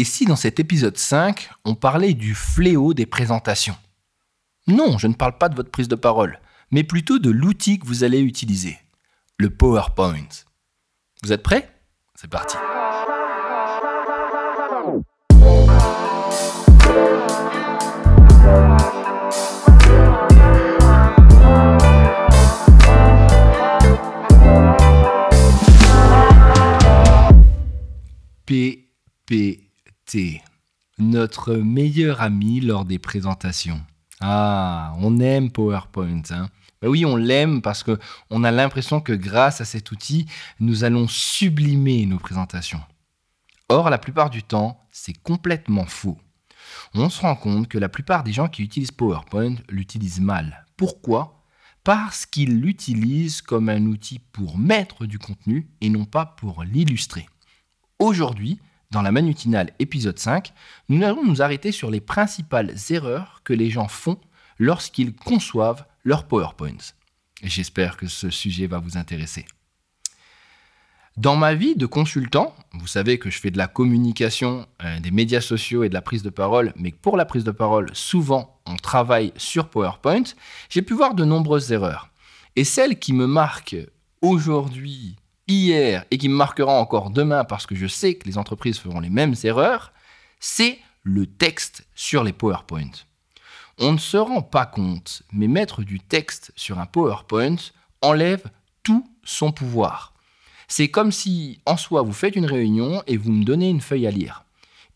Et si dans cet épisode 5, on parlait du fléau des présentations? Non, je ne parle pas de votre prise de parole, mais plutôt de l'outil que vous allez utiliser, le PowerPoint. Vous êtes prêts? C'est parti. Notre meilleur ami lors des présentations. Ah, on aime PowerPoint. Hein ben oui, on l'aime parce qu'on a l'impression que grâce à cet outil, nous allons sublimer nos présentations. Or, la plupart du temps, c'est complètement faux. On se rend compte que la plupart des gens qui utilisent PowerPoint l'utilisent mal. Pourquoi? Parce qu'ils l'utilisent comme un outil pour mettre du contenu et non pas pour l'illustrer. Aujourd'hui, dans la manutinale épisode 5, nous allons nous arrêter sur les principales erreurs que les gens font lorsqu'ils conçoivent leur PowerPoint. J'espère que ce sujet va vous intéresser. Dans ma vie de consultant, vous savez que je fais de la communication, euh, des médias sociaux et de la prise de parole, mais pour la prise de parole, souvent on travaille sur PowerPoint, j'ai pu voir de nombreuses erreurs. Et celle qui me marque aujourd'hui hier et qui me marquera encore demain parce que je sais que les entreprises feront les mêmes erreurs, c'est le texte sur les PowerPoint. On ne se rend pas compte, mais mettre du texte sur un PowerPoint enlève tout son pouvoir. C'est comme si, en soi, vous faites une réunion et vous me donnez une feuille à lire.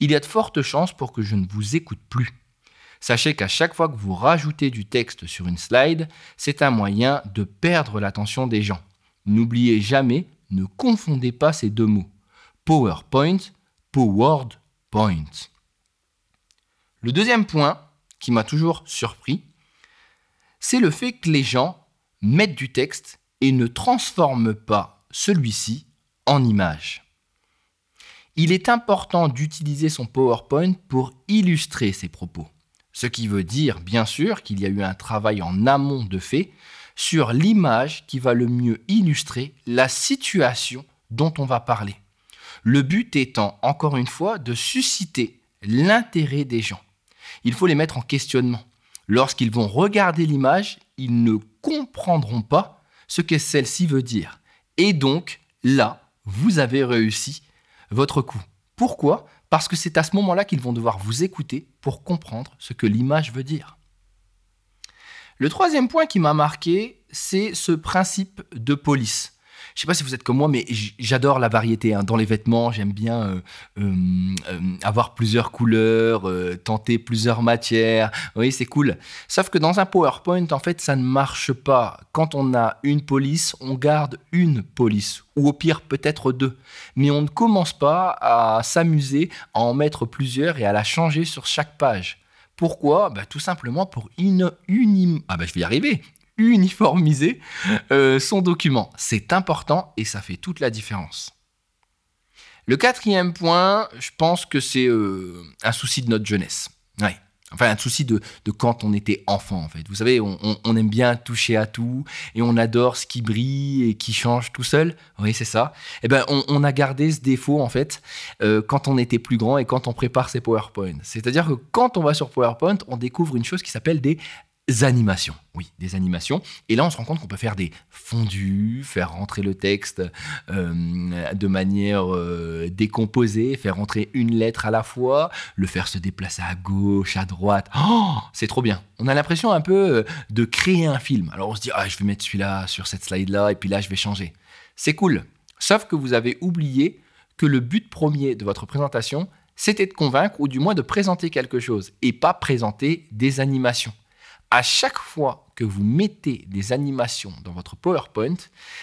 Il y a de fortes chances pour que je ne vous écoute plus. Sachez qu'à chaque fois que vous rajoutez du texte sur une slide, c'est un moyen de perdre l'attention des gens. N'oubliez jamais ne confondez pas ces deux mots. PowerPoint, PowerPoint. Le deuxième point qui m'a toujours surpris, c'est le fait que les gens mettent du texte et ne transforment pas celui-ci en image. Il est important d'utiliser son PowerPoint pour illustrer ses propos. Ce qui veut dire, bien sûr, qu'il y a eu un travail en amont de fait sur l'image qui va le mieux illustrer la situation dont on va parler. Le but étant, encore une fois, de susciter l'intérêt des gens. Il faut les mettre en questionnement. Lorsqu'ils vont regarder l'image, ils ne comprendront pas ce que celle-ci veut dire. Et donc, là, vous avez réussi votre coup. Pourquoi? Parce que c'est à ce moment-là qu'ils vont devoir vous écouter pour comprendre ce que l'image veut dire. Le troisième point qui m'a marqué, c'est ce principe de police. Je ne sais pas si vous êtes comme moi, mais j'adore la variété. Hein. Dans les vêtements, j'aime bien euh, euh, euh, avoir plusieurs couleurs, tenter plusieurs matières. Oui, c'est cool. Sauf que dans un PowerPoint, en fait, ça ne marche pas. Quand on a une police, on garde une police, ou au pire peut-être deux. Mais on ne commence pas à s'amuser à en mettre plusieurs et à la changer sur chaque page. Pourquoi bah, Tout simplement pour ah bah, je vais uniformiser euh, son document. C'est important et ça fait toute la différence. Le quatrième point, je pense que c'est euh, un souci de notre jeunesse. Enfin, un souci de, quand on était enfant, en fait. Vous savez, on, aime bien toucher à tout et on adore ce qui brille et qui change tout seul. Oui, c'est ça. Eh ben, on, a gardé ce défaut, en fait, euh, quand on était plus grand et quand on prépare ses PowerPoint. C'est-à-dire que quand on va sur PowerPoint, on découvre une chose qui s'appelle des animations. Oui, des animations. Et là, on se rend compte qu'on peut faire des fondus, faire rentrer le texte euh, de manière euh, décomposée, faire rentrer une lettre à la fois, le faire se déplacer à gauche, à droite. Oh, c'est trop bien. On a l'impression un peu euh, de créer un film. Alors on se dit, ah, je vais mettre celui-là sur cette slide-là, et puis là, je vais changer. C'est cool. Sauf que vous avez oublié que le but premier de votre présentation, c'était de convaincre ou du moins de présenter quelque chose et pas présenter des animations à chaque fois que vous mettez des animations dans votre PowerPoint,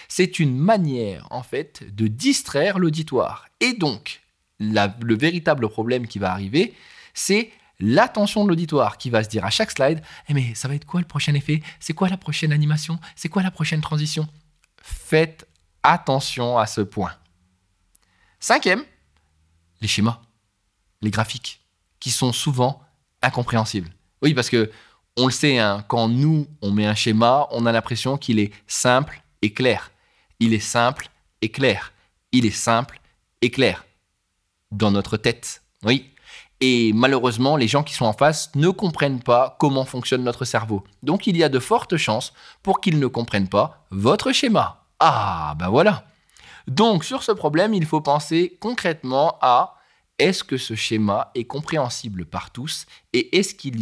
c'est une manière en fait de distraire l'auditoire. Et donc, le véritable problème qui va arriver, c'est l'attention de l'auditoire qui va se dire à chaque slide eh mais ça va être quoi le prochain effet? C'est quoi la prochaine animation? C'est quoi la prochaine transition? Faites attention à ce point. Cinquième, les schémas, les graphiques, qui sont souvent incompréhensibles. Oui, parce que on le sait, hein, quand nous, on met un schéma, on a l'impression qu'il est simple et clair. Il est simple et clair. Il est simple et clair. Dans notre tête. Oui. Et malheureusement, les gens qui sont en face ne comprennent pas comment fonctionne notre cerveau. Donc il y a de fortes chances pour qu'ils ne comprennent pas votre schéma. Ah, ben voilà. Donc sur ce problème, il faut penser concrètement à est-ce que ce schéma est compréhensible par tous et est-ce qu'il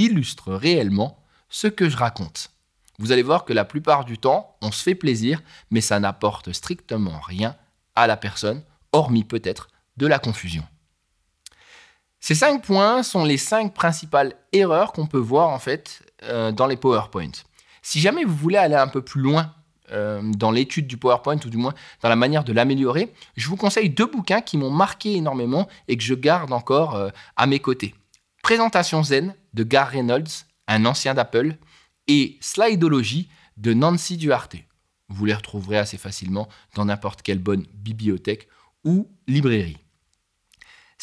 illustre, réellement ce que je raconte? Vous allez voir que la plupart du temps, on se fait plaisir, mais ça n'apporte strictement rien à la personne, hormis peut-être de la confusion. Ces cinq points sont les cinq principales erreurs qu'on peut voir en fait euh, dans les PowerPoint. Si jamais vous voulez aller un peu plus loin euh, dans l'étude du PowerPoint ou du moins dans la manière de l'améliorer, je vous conseille deux bouquins qui m'ont marqué énormément et que je garde encore euh, à mes côtés. Présentation Zen de Gar Reynolds, un ancien d'Apple, et Slidology de Nancy Duarte. Vous les retrouverez assez facilement dans n'importe quelle bonne bibliothèque ou librairie.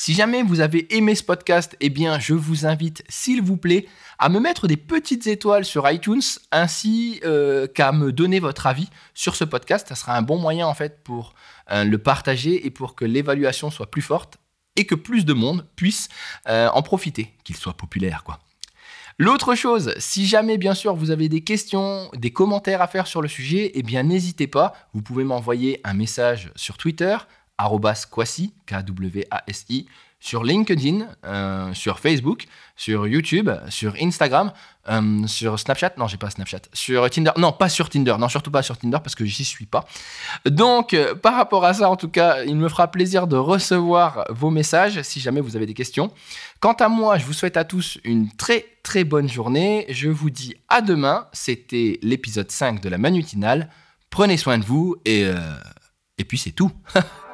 Si jamais vous avez aimé ce podcast, eh bien, je vous invite, s'il vous plaît, à me mettre des petites étoiles sur iTunes, ainsi euh, qu'à me donner votre avis sur ce podcast. Ça sera un bon moyen, en fait, pour euh, le partager et pour que l'évaluation soit plus forte et que plus de monde puisse euh, en profiter, qu'il soit populaire, quoi. L'autre chose, si jamais bien sûr vous avez des questions, des commentaires à faire sur le sujet, eh bien n'hésitez pas, vous pouvez m'envoyer un message sur Twitter, Kwasi, K-W-A-S-I, sur LinkedIn, euh, sur Facebook, sur YouTube, sur Instagram, euh, sur Snapchat. Non, j'ai pas Snapchat. Sur Tinder. Non, pas sur Tinder. Non, surtout pas sur Tinder parce que j'y suis pas. Donc, euh, par rapport à ça, en tout cas, il me fera plaisir de recevoir vos messages si jamais vous avez des questions. Quant à moi, je vous souhaite à tous une très très bonne journée. Je vous dis à demain. C'était l'épisode 5 de la Manutinale. Prenez soin de vous et, et puis c'est tout.